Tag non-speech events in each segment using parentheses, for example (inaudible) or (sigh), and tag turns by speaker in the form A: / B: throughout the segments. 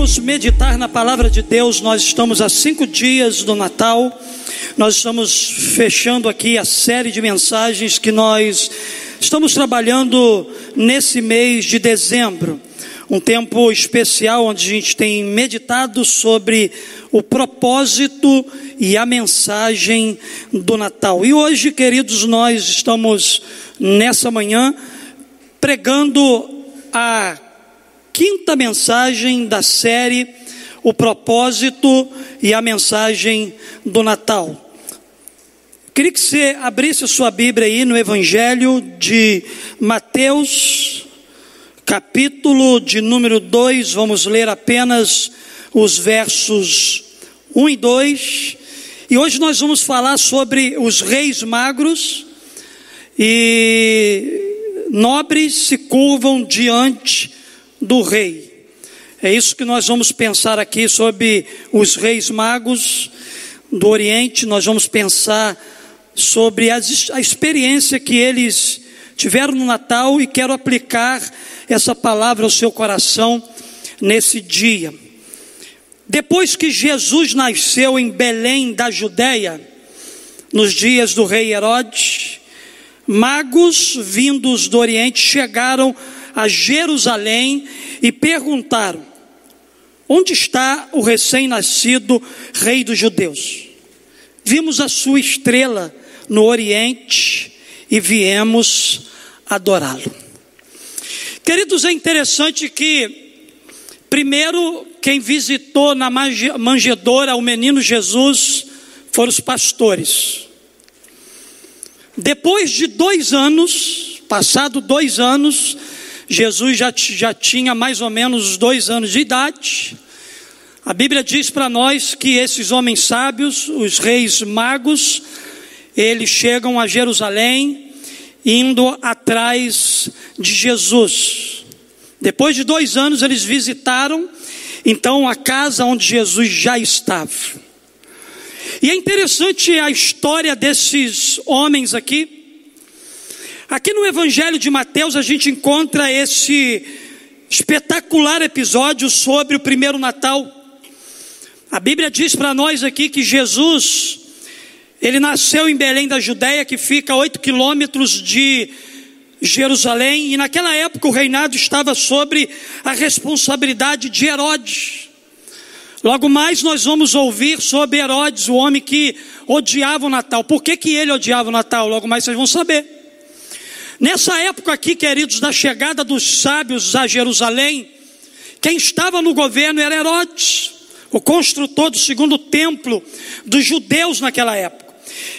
A: vamos meditar na palavra de Deus. Nós estamos a cinco dias do Natal. Nós estamos fechando aqui a série de mensagens que nós estamos trabalhando nesse mês de dezembro. Um tempo especial onde a gente tem meditado sobre o propósito e a mensagem do Natal. E hoje, queridos, nós estamos nessa manhã pregando a quinta mensagem da série O propósito e a mensagem do Natal. Queria que você abrisse a sua Bíblia aí no Evangelho de Mateus, capítulo de número 2, vamos ler apenas os versos 1 e 2. E hoje nós vamos falar sobre os reis magros e nobres se curvam diante do rei. É isso que nós vamos pensar aqui sobre os reis magos do Oriente. Nós vamos pensar sobre a, a experiência que eles tiveram no Natal e quero aplicar essa palavra ao seu coração nesse dia. Depois que Jesus nasceu em Belém da Judéia, nos dias do rei Herodes, magos vindos do Oriente chegaram a Jerusalém e perguntaram: Onde está o recém-nascido rei dos judeus? Vimos a sua estrela no Oriente e viemos adorá-lo. Queridos, é interessante que, primeiro, quem visitou na manjedoura o menino Jesus foram os pastores. Depois de dois anos, passado dois anos, Jesus já, já tinha mais ou menos dois anos de idade. A Bíblia diz para nós que esses homens sábios, os reis magos, eles chegam a Jerusalém indo atrás de Jesus. Depois de dois anos, eles visitaram então a casa onde Jesus já estava. E é interessante a história desses homens aqui. Aqui no Evangelho de Mateus a gente encontra esse espetacular episódio sobre o primeiro Natal. A Bíblia diz para nós aqui que Jesus, ele nasceu em Belém da Judéia, que fica a oito quilômetros de Jerusalém, e naquela época o reinado estava sobre a responsabilidade de Herodes. Logo mais nós vamos ouvir sobre Herodes, o homem que odiava o Natal. Por que, que ele odiava o Natal? Logo mais vocês vão saber. Nessa época aqui, queridos, da chegada dos sábios a Jerusalém, quem estava no governo era Herodes, o construtor do segundo templo dos judeus naquela época.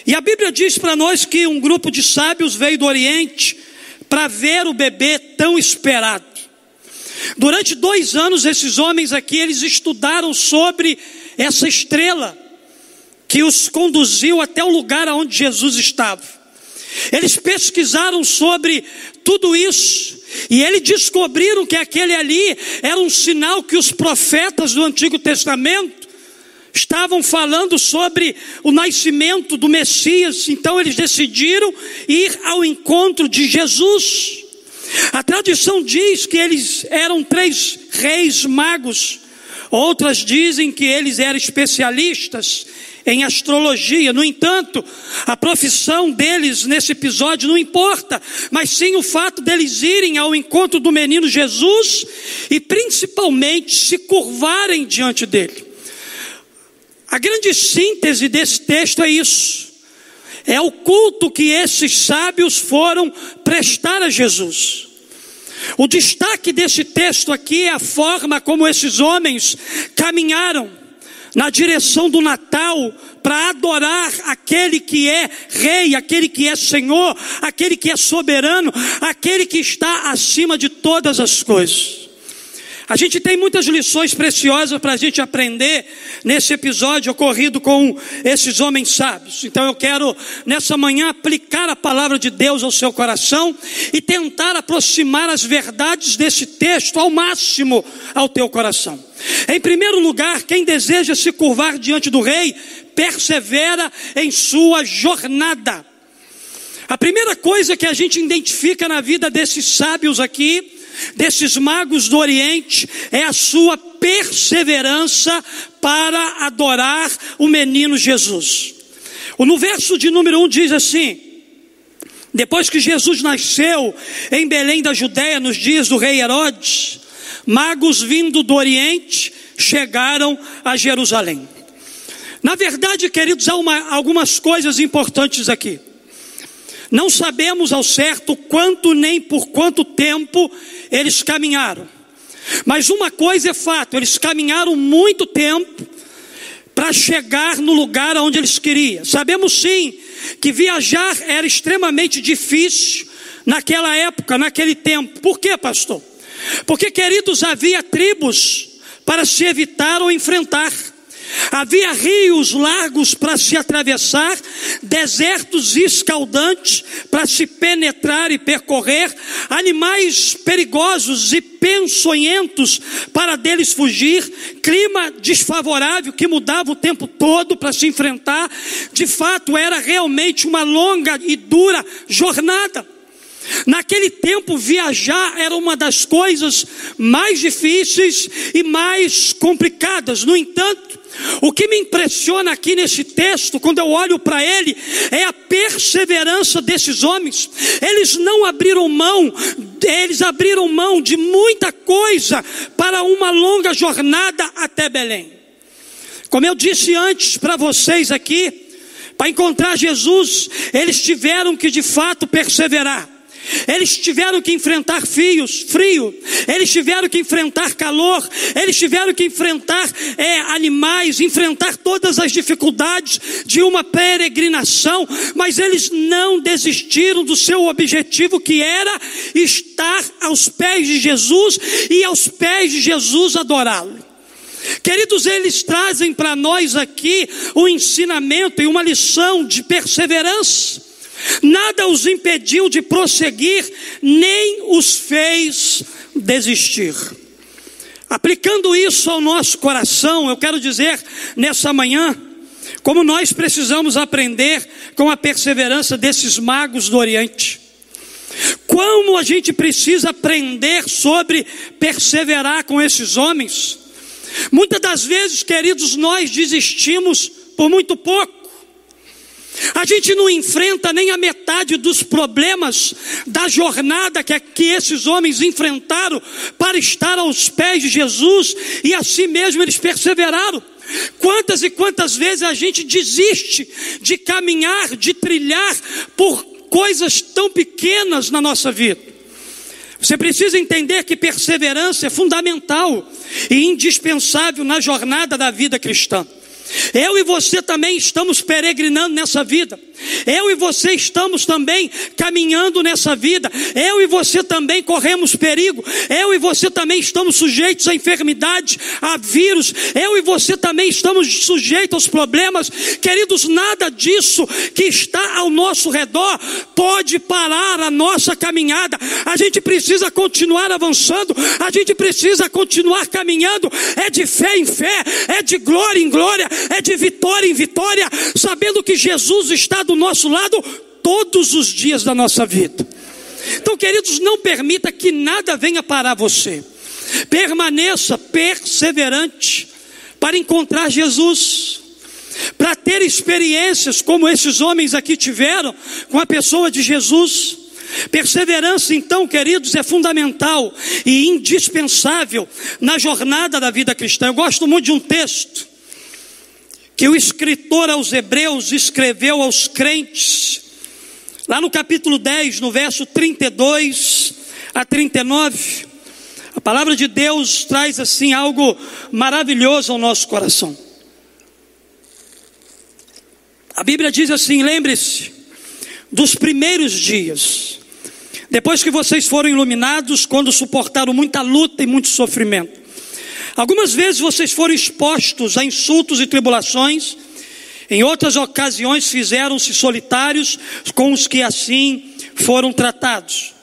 A: E a Bíblia diz para nós que um grupo de sábios veio do Oriente para ver o bebê tão esperado. Durante dois anos, esses homens aqui, eles estudaram sobre essa estrela que os conduziu até o lugar onde Jesus estava. Eles pesquisaram sobre tudo isso e eles descobriram que aquele ali era um sinal que os profetas do Antigo Testamento estavam falando sobre o nascimento do Messias, então eles decidiram ir ao encontro de Jesus. A tradição diz que eles eram três reis magos, outras dizem que eles eram especialistas em astrologia. No entanto, a profissão deles nesse episódio não importa, mas sim o fato deles irem ao encontro do menino Jesus e principalmente se curvarem diante dele. A grande síntese desse texto é isso. É o culto que esses sábios foram prestar a Jesus. O destaque desse texto aqui é a forma como esses homens caminharam na direção do Natal para adorar aquele que é rei, aquele que é senhor, aquele que é soberano, aquele que está acima de todas as coisas. A gente tem muitas lições preciosas para a gente aprender nesse episódio ocorrido com esses homens sábios. Então eu quero nessa manhã aplicar a palavra de Deus ao seu coração e tentar aproximar as verdades desse texto ao máximo ao teu coração. Em primeiro lugar, quem deseja se curvar diante do rei, persevera em sua jornada. A primeira coisa que a gente identifica na vida desses sábios aqui desses magos do Oriente é a sua perseverança para adorar o menino Jesus. No verso de número 1 um diz assim: depois que Jesus nasceu em Belém da Judéia, nos dias do rei Herodes, magos vindo do Oriente chegaram a Jerusalém. Na verdade, queridos, há uma, algumas coisas importantes aqui. Não sabemos ao certo quanto nem por quanto tempo eles caminharam. Mas uma coisa é fato: eles caminharam muito tempo para chegar no lugar onde eles queriam. Sabemos sim que viajar era extremamente difícil naquela época, naquele tempo. Por quê, pastor? Porque, queridos, havia tribos para se evitar ou enfrentar. Havia rios largos para se atravessar, desertos escaldantes para se penetrar e percorrer, animais perigosos e pensonhentos para deles fugir, clima desfavorável que mudava o tempo todo para se enfrentar. De fato, era realmente uma longa e dura jornada. Naquele tempo, viajar era uma das coisas mais difíceis e mais complicadas. No entanto, o que me impressiona aqui nesse texto, quando eu olho para ele, é a perseverança desses homens. Eles não abriram mão, eles abriram mão de muita coisa para uma longa jornada até Belém. Como eu disse antes para vocês aqui, para encontrar Jesus, eles tiveram que de fato perseverar. Eles tiveram que enfrentar fios, frio, eles tiveram que enfrentar calor, eles tiveram que enfrentar é, animais, enfrentar todas as dificuldades de uma peregrinação, mas eles não desistiram do seu objetivo que era estar aos pés de Jesus e aos pés de Jesus adorá-lo. Queridos, eles trazem para nós aqui um ensinamento e uma lição de perseverança. Nada os impediu de prosseguir, nem os fez desistir. Aplicando isso ao nosso coração, eu quero dizer nessa manhã, como nós precisamos aprender com a perseverança desses magos do Oriente. Como a gente precisa aprender sobre perseverar com esses homens. Muitas das vezes, queridos, nós desistimos por muito pouco. A gente não enfrenta nem a metade dos problemas da jornada que, que esses homens enfrentaram para estar aos pés de Jesus e assim mesmo eles perseveraram. Quantas e quantas vezes a gente desiste de caminhar, de trilhar por coisas tão pequenas na nossa vida. Você precisa entender que perseverança é fundamental e indispensável na jornada da vida cristã. Eu e você também estamos peregrinando nessa vida. Eu e você estamos também caminhando nessa vida. Eu e você também corremos perigo. Eu e você também estamos sujeitos a enfermidades, a vírus. Eu e você também estamos sujeitos aos problemas. Queridos, nada disso que está ao nosso redor pode parar a nossa caminhada. A gente precisa continuar avançando. A gente precisa continuar caminhando. É de fé em fé, é de glória em glória, é de vitória em vitória, sabendo que Jesus está do do nosso lado todos os dias da nossa vida. Então, queridos, não permita que nada venha parar você. Permaneça perseverante para encontrar Jesus, para ter experiências como esses homens aqui tiveram com a pessoa de Jesus. Perseverança, então, queridos, é fundamental e indispensável na jornada da vida cristã. Eu gosto muito de um texto que o escritor aos Hebreus escreveu aos crentes, lá no capítulo 10, no verso 32 a 39. A palavra de Deus traz assim algo maravilhoso ao nosso coração. A Bíblia diz assim: lembre-se dos primeiros dias, depois que vocês foram iluminados, quando suportaram muita luta e muito sofrimento. Algumas vezes vocês foram expostos a insultos e tribulações, em outras ocasiões fizeram-se solitários com os que assim foram tratados.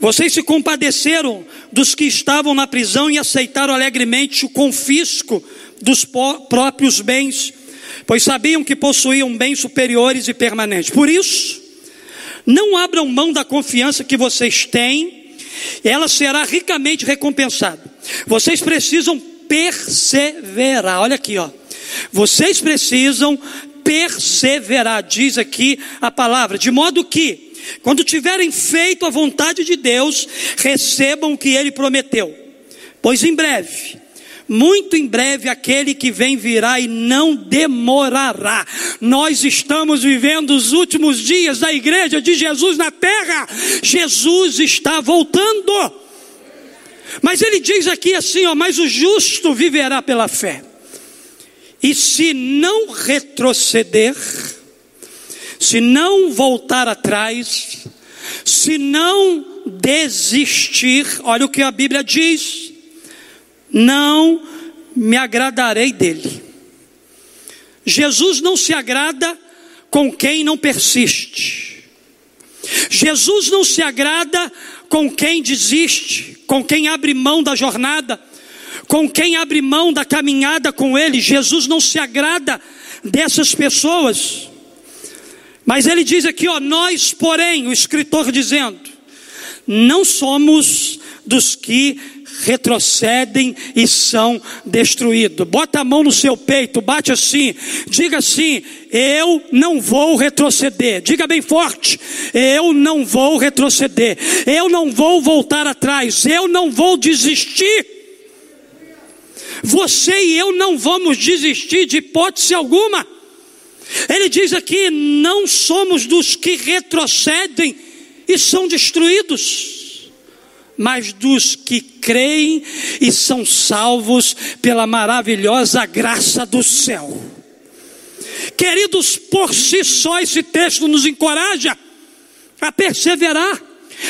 A: Vocês se compadeceram dos que estavam na prisão e aceitaram alegremente o confisco dos próprios bens, pois sabiam que possuíam bens superiores e permanentes. Por isso, não abram mão da confiança que vocês têm, ela será ricamente recompensada. Vocês precisam perseverar. Olha aqui, ó. Vocês precisam perseverar, diz aqui a palavra, de modo que, quando tiverem feito a vontade de Deus, recebam o que ele prometeu. Pois em breve, muito em breve aquele que vem virá e não demorará. Nós estamos vivendo os últimos dias da igreja de Jesus na terra. Jesus está voltando. Mas ele diz aqui assim, ó, mas o justo viverá pela fé. E se não retroceder, se não voltar atrás, se não desistir, olha o que a Bíblia diz: não me agradarei dele. Jesus não se agrada com quem não persiste. Jesus não se agrada com quem desiste, com quem abre mão da jornada com quem abre mão da caminhada com Ele. Jesus não se agrada dessas pessoas. Mas ele diz aqui, ó, nós, porém, o escritor dizendo, não somos dos que retrocedem e são destruídos. Bota a mão no seu peito, bate assim, diga assim: eu não vou retroceder. Diga bem forte: eu não vou retroceder. Eu não vou voltar atrás. Eu não vou desistir. Você e eu não vamos desistir de hipótese alguma. Ele diz aqui: não somos dos que retrocedem e são destruídos, mas dos que creem e são salvos pela maravilhosa graça do céu. Queridos, por si só esse texto nos encoraja a perseverar,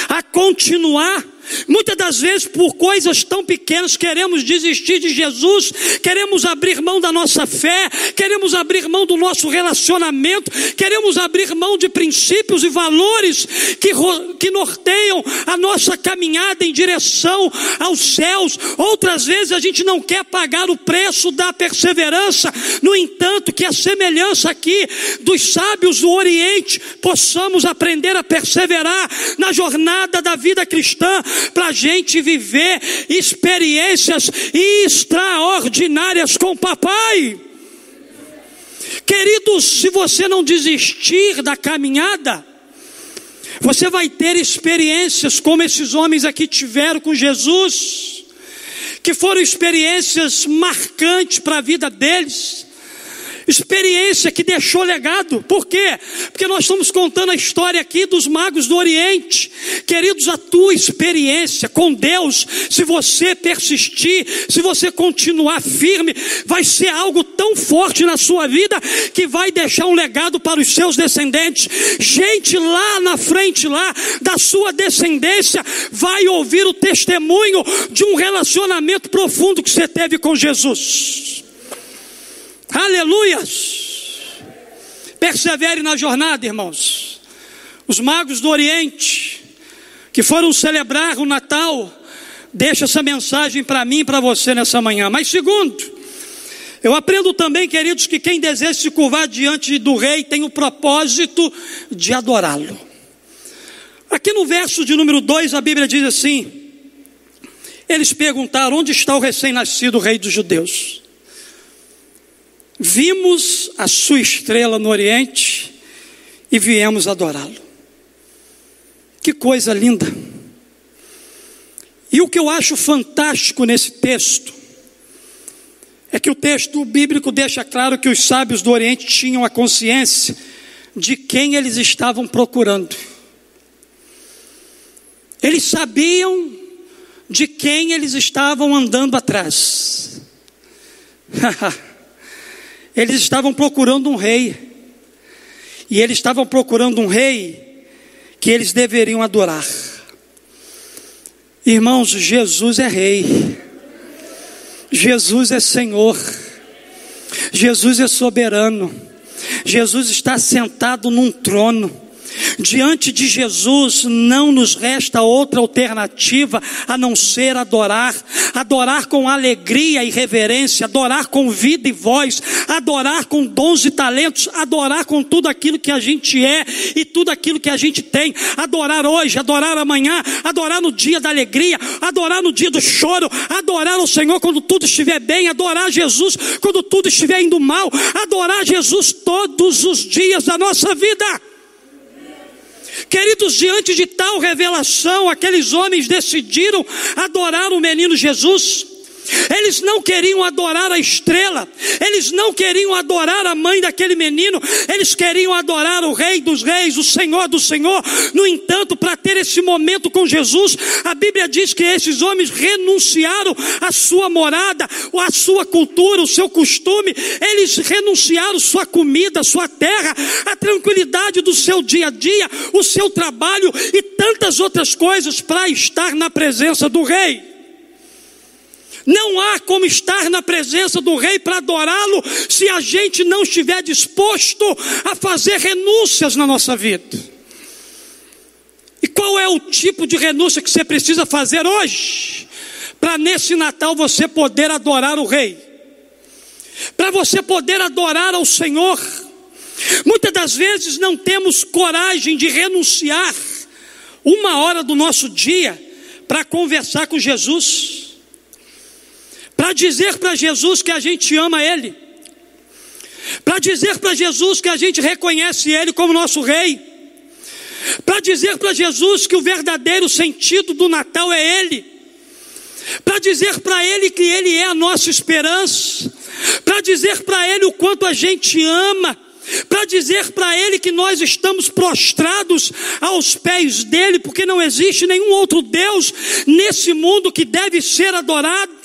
A: a continuar Muitas das vezes, por coisas tão pequenas, queremos desistir de Jesus, queremos abrir mão da nossa fé, queremos abrir mão do nosso relacionamento, queremos abrir mão de princípios e valores que, que norteiam a nossa caminhada em direção aos céus. Outras vezes, a gente não quer pagar o preço da perseverança, no entanto, que a semelhança aqui dos sábios do Oriente, possamos aprender a perseverar na jornada da vida cristã para a gente viver experiências extraordinárias com o papai. Queridos, se você não desistir da caminhada, você vai ter experiências como esses homens aqui tiveram com Jesus, que foram experiências marcantes para a vida deles experiência que deixou legado. Por quê? Porque nós estamos contando a história aqui dos magos do Oriente. Queridos, a tua experiência com Deus, se você persistir, se você continuar firme, vai ser algo tão forte na sua vida que vai deixar um legado para os seus descendentes. Gente lá na frente lá da sua descendência vai ouvir o testemunho de um relacionamento profundo que você teve com Jesus. Aleluias! Persevere na jornada, irmãos. Os magos do Oriente, que foram celebrar o Natal, deixa essa mensagem para mim e para você nessa manhã. Mas segundo, eu aprendo também, queridos, que quem deseja se curvar diante do rei tem o propósito de adorá-lo. Aqui no verso de número 2, a Bíblia diz assim: Eles perguntaram: onde está o recém-nascido rei dos judeus? Vimos a sua estrela no Oriente e viemos adorá-lo. Que coisa linda! E o que eu acho fantástico nesse texto é que o texto bíblico deixa claro que os sábios do Oriente tinham a consciência de quem eles estavam procurando. Eles sabiam de quem eles estavam andando atrás. (laughs) Eles estavam procurando um rei. E eles estavam procurando um rei que eles deveriam adorar. Irmãos, Jesus é rei. Jesus é Senhor. Jesus é soberano. Jesus está sentado num trono. Diante de Jesus não nos resta outra alternativa a não ser adorar, adorar com alegria e reverência, adorar com vida e voz, adorar com dons e talentos, adorar com tudo aquilo que a gente é e tudo aquilo que a gente tem, adorar hoje, adorar amanhã, adorar no dia da alegria, adorar no dia do choro, adorar o Senhor quando tudo estiver bem, adorar Jesus quando tudo estiver indo mal, adorar Jesus todos os dias da nossa vida. Queridos, diante de tal revelação, aqueles homens decidiram adorar o menino Jesus. Eles não queriam adorar a estrela, eles não queriam adorar a mãe daquele menino, eles queriam adorar o Rei dos Reis, o Senhor do Senhor. No entanto, para ter esse momento com Jesus, a Bíblia diz que esses homens renunciaram à sua morada, à sua cultura, o seu costume, eles renunciaram sua comida, sua terra, a tranquilidade do seu dia a dia, o seu trabalho e tantas outras coisas para estar na presença do Rei. Não há como estar na presença do Rei para adorá-lo se a gente não estiver disposto a fazer renúncias na nossa vida. E qual é o tipo de renúncia que você precisa fazer hoje? Para nesse Natal você poder adorar o Rei, para você poder adorar ao Senhor. Muitas das vezes não temos coragem de renunciar uma hora do nosso dia para conversar com Jesus para dizer para Jesus que a gente ama Ele, para dizer para Jesus que a gente reconhece Ele como nosso Rei, para dizer para Jesus que o verdadeiro sentido do Natal é Ele, para dizer para Ele que Ele é a nossa esperança, para dizer para Ele o quanto a gente ama, para dizer para Ele que nós estamos prostrados aos pés dEle, porque não existe nenhum outro Deus nesse mundo que deve ser adorado.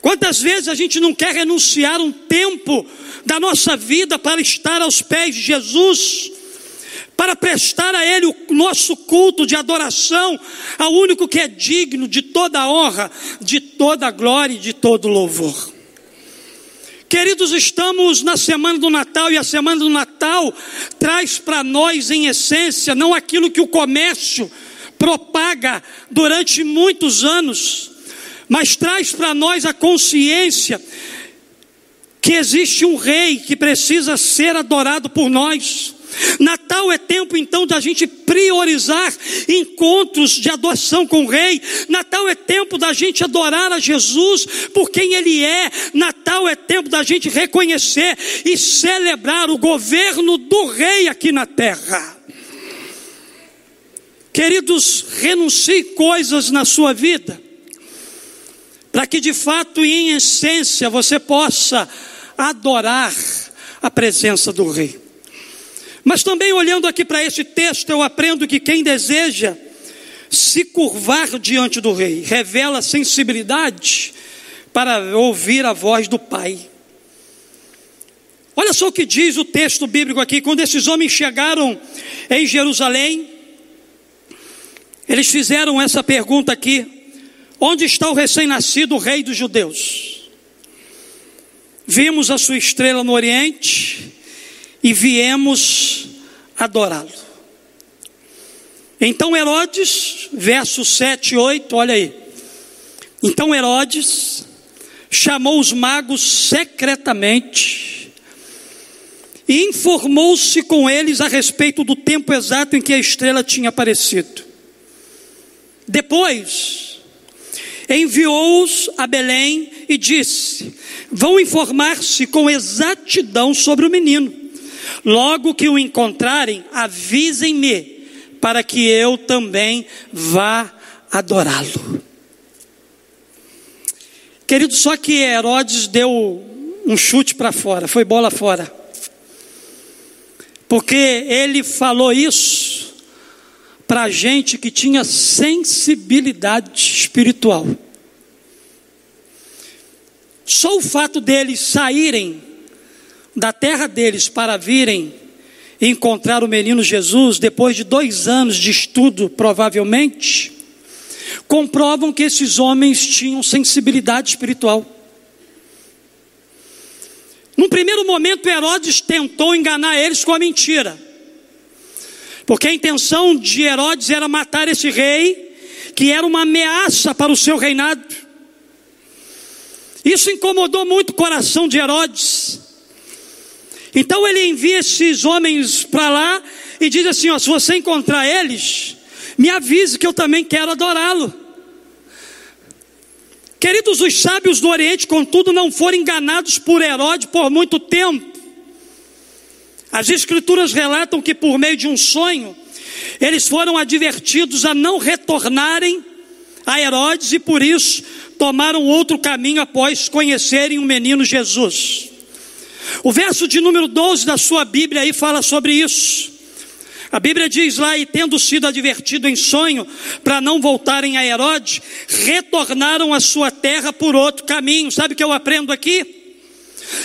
A: Quantas vezes a gente não quer renunciar um tempo da nossa vida para estar aos pés de Jesus, para prestar a Ele o nosso culto de adoração, ao único que é digno de toda honra, de toda glória e de todo louvor. Queridos, estamos na semana do Natal e a semana do Natal traz para nós, em essência, não aquilo que o comércio propaga durante muitos anos, mas traz para nós a consciência que existe um rei que precisa ser adorado por nós. Natal é tempo então da gente priorizar encontros de adoração com o Rei. Natal é tempo da gente adorar a Jesus por quem Ele é. Natal é tempo da gente reconhecer e celebrar o governo do Rei aqui na terra. Queridos, renuncie coisas na sua vida para que de fato e em essência você possa adorar a presença do Rei. Mas também olhando aqui para esse texto, eu aprendo que quem deseja se curvar diante do Rei revela sensibilidade para ouvir a voz do Pai. Olha só o que diz o texto bíblico aqui: quando esses homens chegaram em Jerusalém, eles fizeram essa pergunta aqui: Onde está o recém-nascido rei dos judeus? Vimos a sua estrela no Oriente e viemos adorá-lo. Então Herodes, versos 7 e 8, olha aí. Então Herodes chamou os magos secretamente e informou-se com eles a respeito do tempo exato em que a estrela tinha aparecido. Depois, enviou-os a Belém e disse: Vão informar-se com exatidão sobre o menino. Logo que o encontrarem, avisem-me, para que eu também vá adorá-lo. Querido, só que Herodes deu um chute para fora, foi bola fora. Porque ele falou isso para gente que tinha sensibilidade espiritual. Só o fato deles saírem da terra deles para virem encontrar o menino Jesus, depois de dois anos de estudo, provavelmente, comprovam que esses homens tinham sensibilidade espiritual. Num primeiro momento, Herodes tentou enganar eles com a mentira. Porque a intenção de Herodes era matar esse rei, que era uma ameaça para o seu reinado. Isso incomodou muito o coração de Herodes. Então ele envia esses homens para lá e diz assim: ó, se você encontrar eles, me avise que eu também quero adorá-lo. Queridos, os sábios do Oriente, contudo, não foram enganados por Herodes por muito tempo. As Escrituras relatam que, por meio de um sonho, eles foram advertidos a não retornarem a Herodes e, por isso, tomaram outro caminho após conhecerem o menino Jesus. O verso de número 12 da sua Bíblia aí fala sobre isso. A Bíblia diz lá, e tendo sido advertido em sonho para não voltarem a Herodes, retornaram à sua terra por outro caminho. Sabe o que eu aprendo aqui?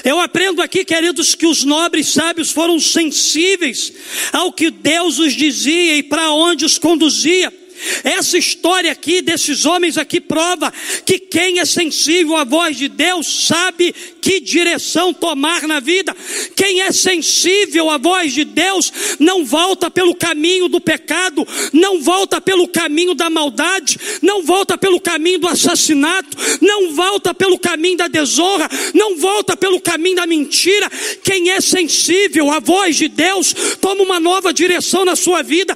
A: Eu aprendo aqui, queridos, que os nobres sábios foram sensíveis ao que Deus os dizia e para onde os conduzia. Essa história aqui desses homens aqui prova que quem é sensível à voz de Deus sabe que direção tomar na vida. Quem é sensível à voz de Deus não volta pelo caminho do pecado, não volta pelo caminho da maldade, não volta pelo caminho do assassinato, não volta pelo caminho da desonra, não volta pelo caminho da mentira. Quem é sensível à voz de Deus toma uma nova direção na sua vida,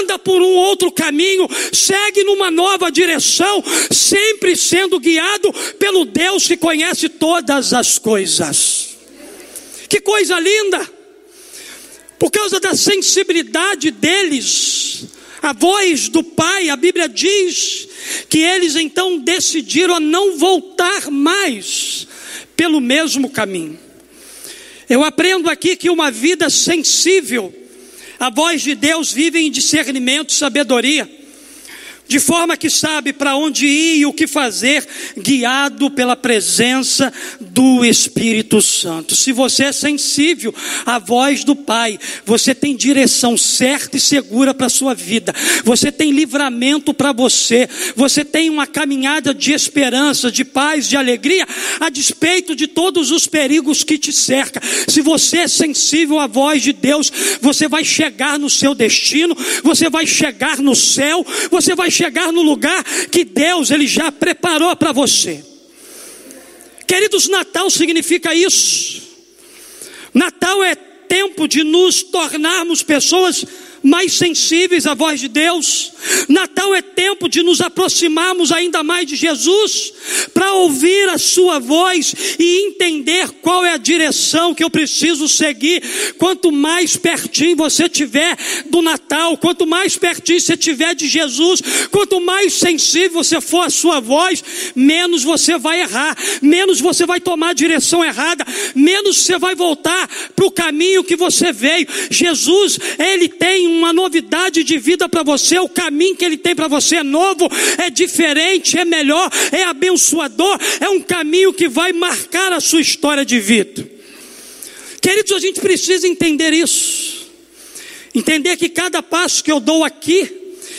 A: anda por um outro caminho, segue numa nova direção, sempre sendo guiado pelo Deus que conhece todas as coisas. Que coisa linda! Por causa da sensibilidade deles, a voz do Pai, a Bíblia diz que eles então decidiram a não voltar mais pelo mesmo caminho. Eu aprendo aqui que uma vida sensível à voz de Deus vive em discernimento e sabedoria de forma que sabe para onde ir e o que fazer, guiado pela presença do Espírito Santo. Se você é sensível à voz do Pai, você tem direção certa e segura para a sua vida, você tem livramento para você, você tem uma caminhada de esperança, de paz, de alegria, a despeito de todos os perigos que te cercam. Se você é sensível à voz de Deus, você vai chegar no seu destino, você vai chegar no céu, você vai chegar no lugar que Deus ele já preparou para você. Queridos, Natal significa isso. Natal é tempo de nos tornarmos pessoas mais sensíveis à voz de Deus. Natal é tempo de nos aproximarmos ainda mais de Jesus, para ouvir a Sua voz e entender qual é a direção que eu preciso seguir. Quanto mais pertinho você tiver do Natal, quanto mais pertinho você tiver de Jesus, quanto mais sensível você for à Sua voz, menos você vai errar, menos você vai tomar a direção errada, menos você vai voltar para o caminho que você veio. Jesus, Ele tem uma novidade de vida para você, o caminho que Ele tem para você é novo, é diferente, é melhor, é abençoador, é um caminho que vai marcar a sua história de vida. Queridos, a gente precisa entender isso, entender que cada passo que eu dou aqui,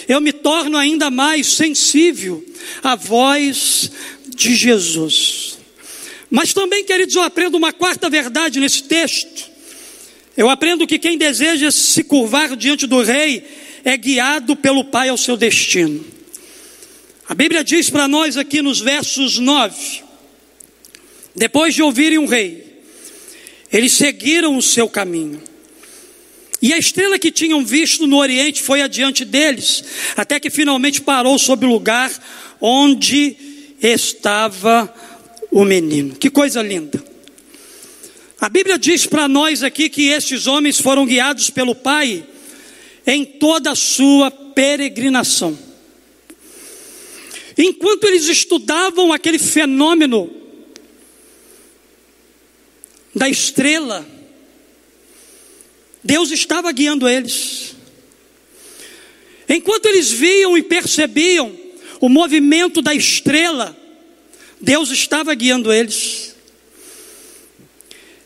A: eu me torno ainda mais sensível à voz de Jesus. Mas também, queridos, eu aprendo uma quarta verdade nesse texto. Eu aprendo que quem deseja se curvar diante do rei é guiado pelo Pai ao seu destino. A Bíblia diz para nós aqui nos versos 9: depois de ouvirem um rei, eles seguiram o seu caminho. E a estrela que tinham visto no Oriente foi adiante deles, até que finalmente parou sobre o lugar onde estava o menino. Que coisa linda! A Bíblia diz para nós aqui que esses homens foram guiados pelo Pai em toda a sua peregrinação. Enquanto eles estudavam aquele fenômeno da estrela, Deus estava guiando eles. Enquanto eles viam e percebiam o movimento da estrela, Deus estava guiando eles.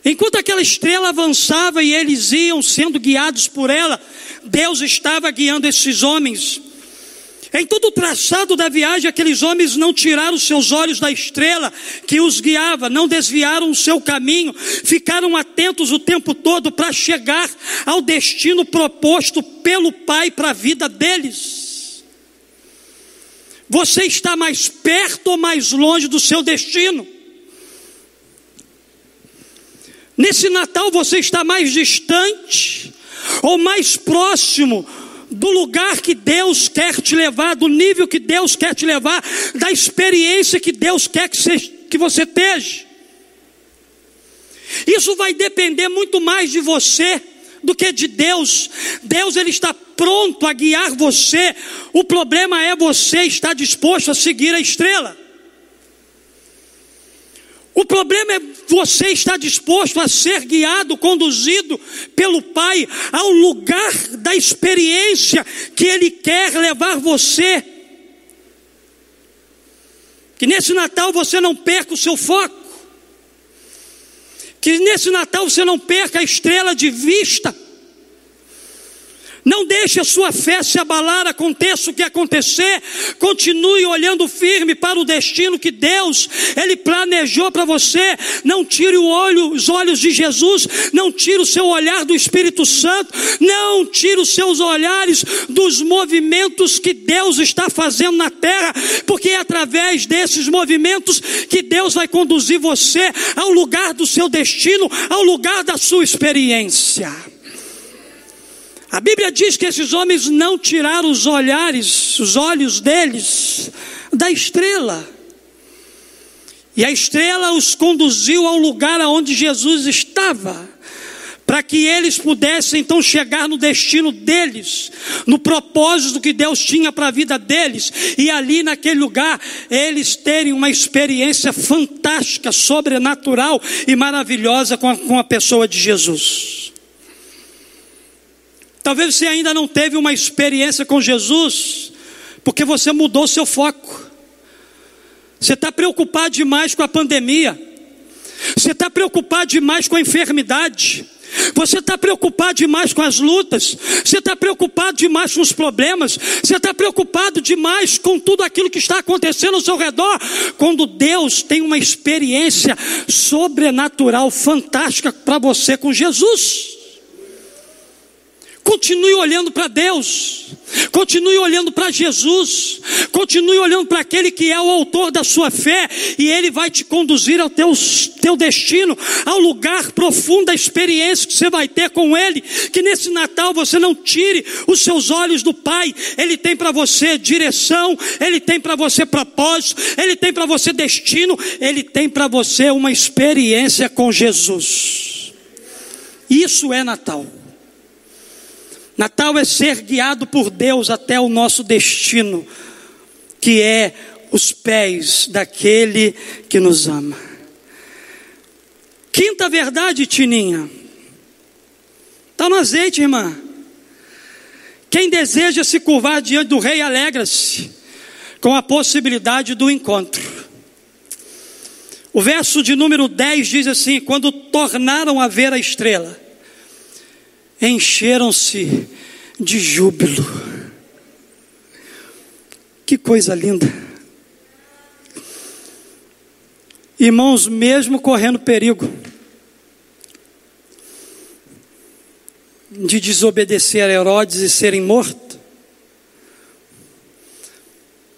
A: Enquanto aquela estrela avançava e eles iam sendo guiados por ela, Deus estava guiando esses homens. Em todo o traçado da viagem, aqueles homens não tiraram seus olhos da estrela que os guiava, não desviaram o seu caminho, ficaram atentos o tempo todo para chegar ao destino proposto pelo Pai para a vida deles. Você está mais perto ou mais longe do seu destino? Nesse Natal você está mais distante ou mais próximo do lugar que Deus quer te levar, do nível que Deus quer te levar, da experiência que Deus quer que você, que você esteja. Isso vai depender muito mais de você do que de Deus. Deus ele está pronto a guiar você. O problema é você estar disposto a seguir a estrela. O problema é você estar disposto a ser guiado, conduzido pelo Pai ao lugar da experiência que Ele quer levar você. Que nesse Natal você não perca o seu foco. Que nesse Natal você não perca a estrela de vista. Não deixe a sua fé se abalar, aconteça o que acontecer. Continue olhando firme para o destino que Deus ele planejou para você. Não tire olho, os olhos de Jesus, não tire o seu olhar do Espírito Santo, não tire os seus olhares dos movimentos que Deus está fazendo na terra, porque é através desses movimentos que Deus vai conduzir você ao lugar do seu destino, ao lugar da sua experiência. A Bíblia diz que esses homens não tiraram os olhares, os olhos deles da estrela. E a estrela os conduziu ao lugar aonde Jesus estava, para que eles pudessem então chegar no destino deles, no propósito que Deus tinha para a vida deles, e ali naquele lugar eles terem uma experiência fantástica, sobrenatural e maravilhosa com a, com a pessoa de Jesus. Talvez você ainda não teve uma experiência com Jesus, porque você mudou seu foco. Você está preocupado demais com a pandemia. Você está preocupado demais com a enfermidade. Você está preocupado demais com as lutas. Você está preocupado demais com os problemas. Você está preocupado demais com tudo aquilo que está acontecendo ao seu redor. Quando Deus tem uma experiência sobrenatural, fantástica para você com Jesus. Continue olhando para Deus, continue olhando para Jesus, continue olhando para aquele que é o autor da sua fé, e ele vai te conduzir ao teu, teu destino, ao lugar profundo da experiência que você vai ter com ele. Que nesse Natal você não tire os seus olhos do Pai, ele tem para você direção, ele tem para você propósito, ele tem para você destino, ele tem para você uma experiência com Jesus. Isso é Natal. Natal é ser guiado por Deus até o nosso destino, que é os pés daquele que nos ama. Quinta verdade, Tininha. Está no azeite, irmã. Quem deseja se curvar diante do rei, alegra-se com a possibilidade do encontro. O verso de número 10 diz assim: Quando tornaram a ver a estrela, encheram-se de júbilo. Que coisa linda. Irmãos, mesmo correndo perigo de desobedecer a Herodes e serem mortos,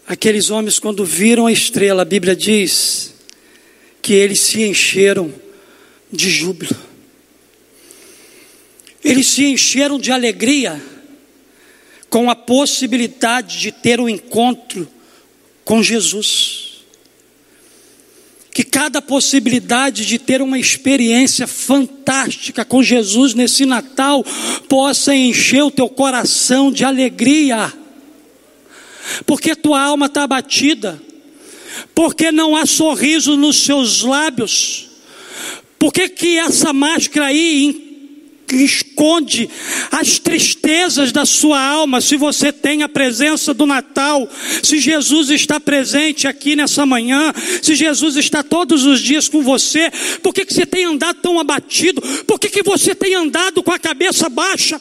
A: aqueles homens, quando viram a estrela, a Bíblia diz que eles se encheram de júbilo. Eles se encheram de alegria com a possibilidade de ter um encontro com Jesus. Que cada possibilidade de ter uma experiência fantástica com Jesus nesse Natal possa encher o teu coração de alegria, porque tua alma está abatida, porque não há sorriso nos seus lábios, porque que essa máscara aí esconde as tristezas da sua alma, se você tem a presença do Natal, se Jesus está presente aqui nessa manhã, se Jesus está todos os dias com você, por que, que você tem andado tão abatido? Por que, que você tem andado com a cabeça baixa?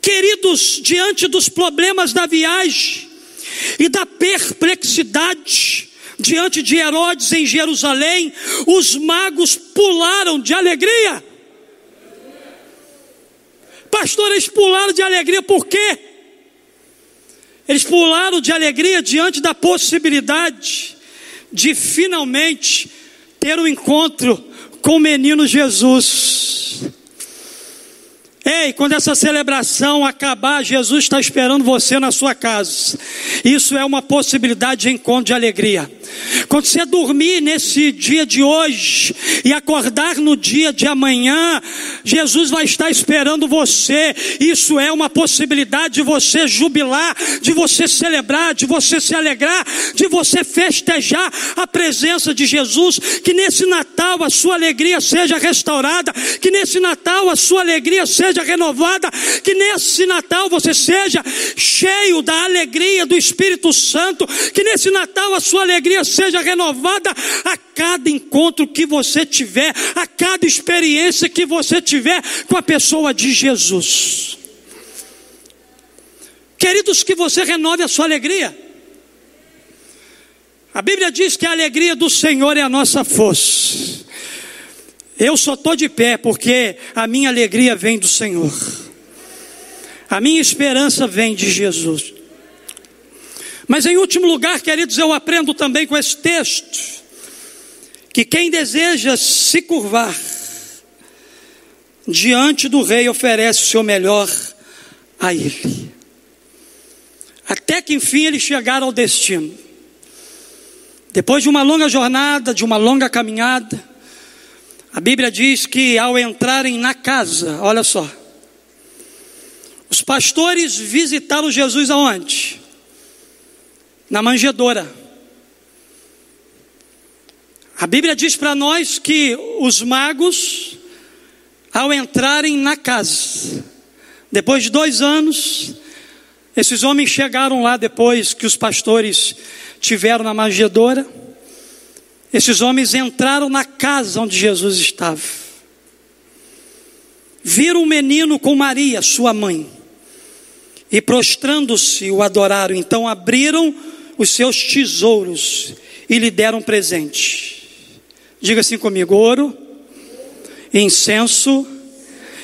A: Queridos, diante dos problemas da viagem e da perplexidade, diante de Herodes em Jerusalém, os magos pularam de alegria. Pastor, eles pularam de alegria por quê? Eles pularam de alegria diante da possibilidade de finalmente ter um encontro com o menino Jesus. Ei, quando essa celebração acabar, Jesus está esperando você na sua casa. Isso é uma possibilidade de encontro de alegria. Quando você dormir nesse dia de hoje e acordar no dia de amanhã, Jesus vai estar esperando você. Isso é uma possibilidade de você jubilar, de você celebrar, de você se alegrar, de você festejar a presença de Jesus. Que nesse Natal a sua alegria seja restaurada, que nesse Natal a sua alegria seja renovada, que nesse Natal você seja cheio da alegria do Espírito Santo, que nesse Natal a sua alegria seja renovada a cada encontro que você tiver, a cada experiência que você tiver com a pessoa de Jesus. Queridos, que você renove a sua alegria. A Bíblia diz que a alegria do Senhor é a nossa força. Eu só estou de pé porque a minha alegria vem do Senhor. A minha esperança vem de Jesus. Mas em último lugar, queridos, eu aprendo também com esse texto que quem deseja se curvar diante do rei oferece o seu melhor a ele. Até que enfim ele chegar ao destino. Depois de uma longa jornada, de uma longa caminhada, a Bíblia diz que ao entrarem na casa, olha só, os pastores visitaram Jesus aonde? na manjedoura. A Bíblia diz para nós que os magos, ao entrarem na casa, depois de dois anos, esses homens chegaram lá depois que os pastores tiveram na manjedoura. Esses homens entraram na casa onde Jesus estava. Viram o menino com Maria, sua mãe, e prostrando-se o adoraram. Então abriram os seus tesouros e lhe deram presente. Diga assim comigo: ouro, incenso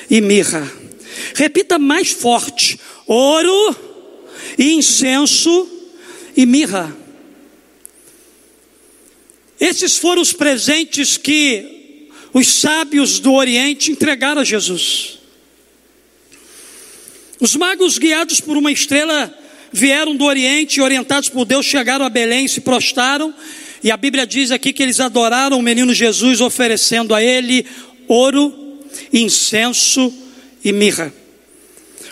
A: e mirra. Repita mais forte: ouro, incenso e mirra. Esses foram os presentes que os sábios do Oriente entregaram a Jesus. Os magos, guiados por uma estrela vieram do Oriente, orientados por Deus, chegaram a Belém, se prostraram, e a Bíblia diz aqui que eles adoraram o menino Jesus, oferecendo a ele ouro, incenso e mirra.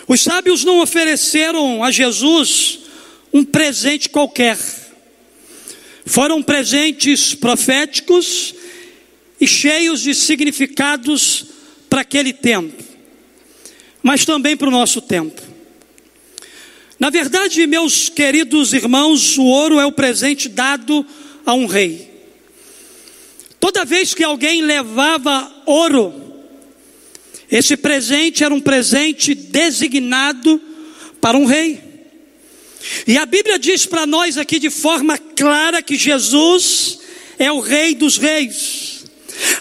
A: Os sábios não ofereceram a Jesus um presente qualquer, foram presentes proféticos e cheios de significados para aquele tempo, mas também para o nosso tempo. Na verdade, meus queridos irmãos, o ouro é o presente dado a um rei. Toda vez que alguém levava ouro, esse presente era um presente designado para um rei. E a Bíblia diz para nós aqui de forma clara que Jesus é o Rei dos Reis.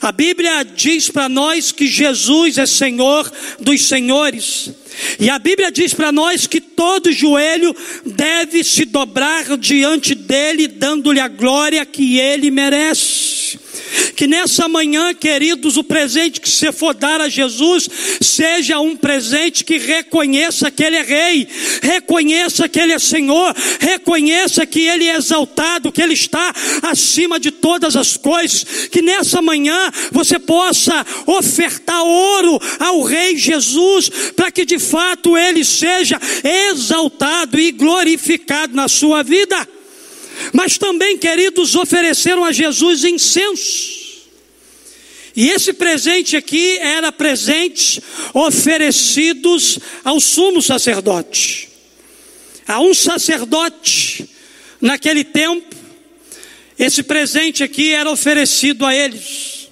A: A Bíblia diz para nós que Jesus é Senhor dos Senhores. E a Bíblia diz para nós que todo joelho deve se dobrar diante dele, dando-lhe a glória que ele merece. Que nessa manhã, queridos, o presente que você for dar a Jesus seja um presente que reconheça que Ele é Rei, reconheça que Ele é Senhor, reconheça que Ele é exaltado, que Ele está acima de todas as coisas. Que nessa manhã você possa ofertar ouro ao Rei Jesus, para que de fato Ele seja exaltado e glorificado na sua vida. Mas também, queridos, ofereceram a Jesus incenso. E esse presente aqui era presentes oferecidos ao sumo sacerdote. A um sacerdote, naquele tempo, esse presente aqui era oferecido a eles.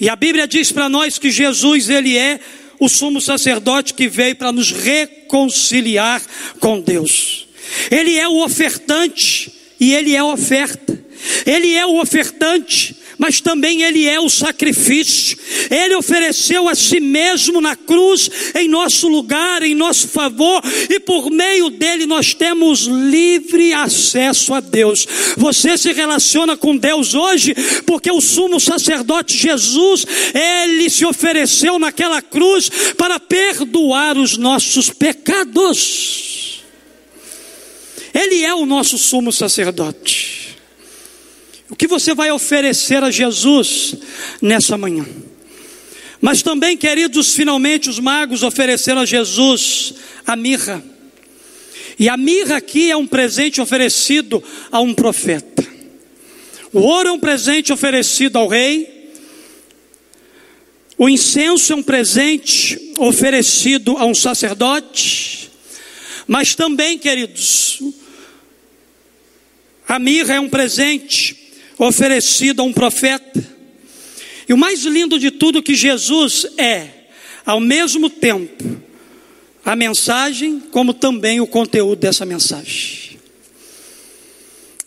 A: E a Bíblia diz para nós que Jesus, ele é o sumo sacerdote que veio para nos reconciliar com Deus. Ele é o ofertante e ele é oferta. Ele é o ofertante mas também Ele é o sacrifício. Ele ofereceu a si mesmo na cruz, em nosso lugar, em nosso favor, e por meio dele nós temos livre acesso a Deus. Você se relaciona com Deus hoje, porque o sumo sacerdote Jesus, ele se ofereceu naquela cruz para perdoar os nossos pecados. Ele é o nosso sumo sacerdote. O que você vai oferecer a Jesus nessa manhã? Mas também, queridos, finalmente os magos ofereceram a Jesus a mirra. E a mirra aqui é um presente oferecido a um profeta. O ouro é um presente oferecido ao rei. O incenso é um presente oferecido a um sacerdote. Mas também, queridos, a mirra é um presente oferecido a um profeta. E o mais lindo de tudo que Jesus é, ao mesmo tempo, a mensagem, como também o conteúdo dessa mensagem.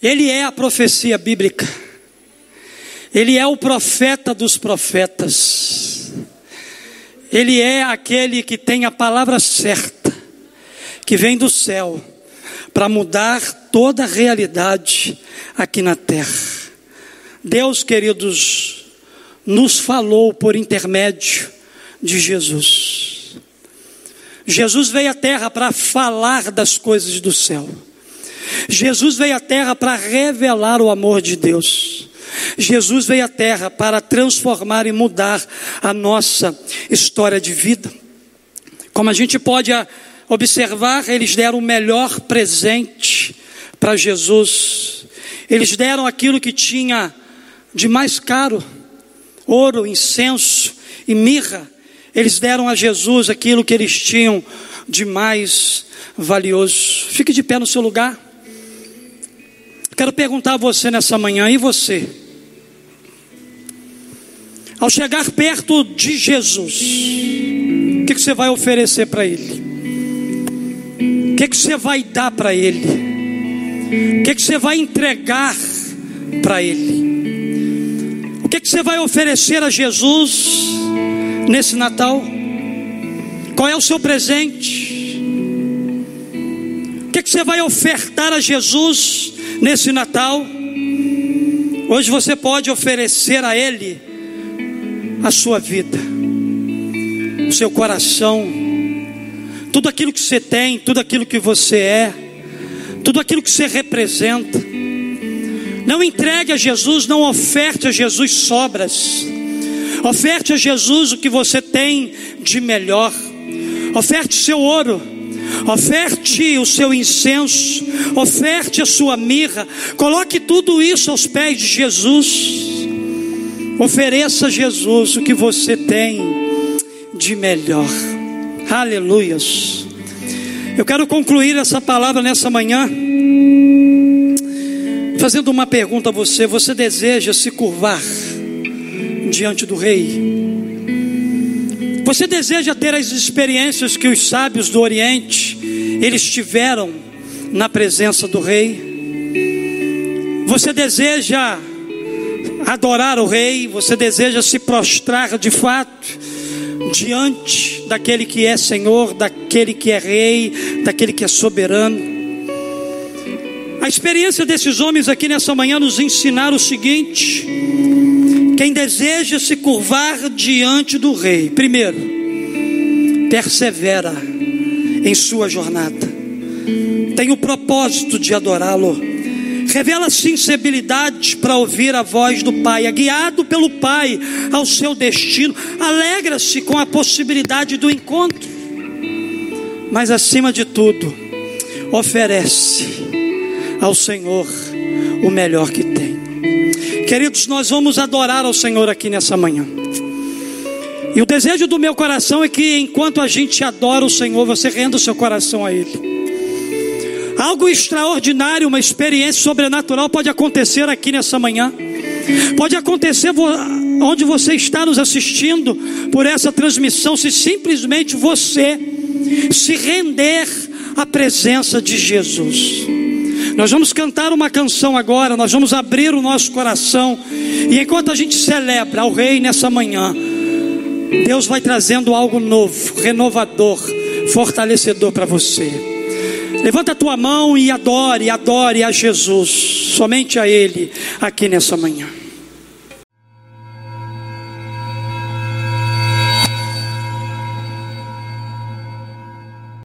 A: Ele é a profecia bíblica. Ele é o profeta dos profetas. Ele é aquele que tem a palavra certa, que vem do céu, para mudar toda a realidade aqui na terra. Deus, queridos, nos falou por intermédio de Jesus. Jesus veio à terra para falar das coisas do céu. Jesus veio à terra para revelar o amor de Deus. Jesus veio à terra para transformar e mudar a nossa história de vida. Como a gente pode observar, eles deram o melhor presente para Jesus. Eles deram aquilo que tinha de mais caro, ouro, incenso e mirra. Eles deram a Jesus aquilo que eles tinham de mais valioso. Fique de pé no seu lugar. Quero perguntar a você nessa manhã, e você? Ao chegar perto de Jesus, o que, você vai oferecer para Ele? O que, que você vai dar para Ele? O que, que você vai entregar para Ele? que, que você vai oferecer a Jesus nesse Natal? Qual é o seu presente? O que, que você vai ofertar a Jesus nesse Natal? Hoje você pode oferecer a Ele a sua vida, o seu coração, tudo aquilo que você tem, tudo aquilo que você é, tudo aquilo que você representa. Não entregue a Jesus, não oferte a Jesus sobras. Oferte a Jesus o que você tem de melhor. Oferte seu ouro. Oferte o seu incenso, oferte a sua mirra, coloque tudo isso aos pés de Jesus. Ofereça a Jesus o que você tem de melhor. Aleluias. Eu quero concluir essa palavra nessa manhã fazendo uma pergunta a você: você deseja se curvar diante do Rei? Você deseja ter as experiências que os sábios do Oriente eles tiveram na presença do Rei? Você deseja adorar o Rei? Você deseja se prostrar de fato diante daquele que é Senhor, daquele que é Rei, daquele que é soberano? A experiência desses homens aqui nessa manhã nos ensinaram o seguinte: quem deseja se curvar diante do rei, primeiro, persevera em sua jornada, tem o propósito de adorá-lo, revela sensibilidade para ouvir a voz do Pai, é guiado pelo Pai ao seu destino, alegra-se com a possibilidade do encontro, mas acima de tudo, oferece ao Senhor o melhor que tem. Queridos, nós vamos adorar ao Senhor aqui nessa manhã. E o desejo do meu coração é que enquanto a gente adora o Senhor, você renda o seu coração a Ele. Algo extraordinário, uma experiência sobrenatural pode acontecer aqui nessa manhã. Pode acontecer onde você está nos assistindo por essa transmissão, se simplesmente você se render à presença de Jesus. Nós vamos cantar uma canção agora, nós vamos abrir o nosso coração, e enquanto a gente celebra ao Rei nessa manhã, Deus vai trazendo algo novo, renovador, fortalecedor para você. Levanta a tua mão e adore, adore a Jesus, somente a Ele, aqui nessa manhã.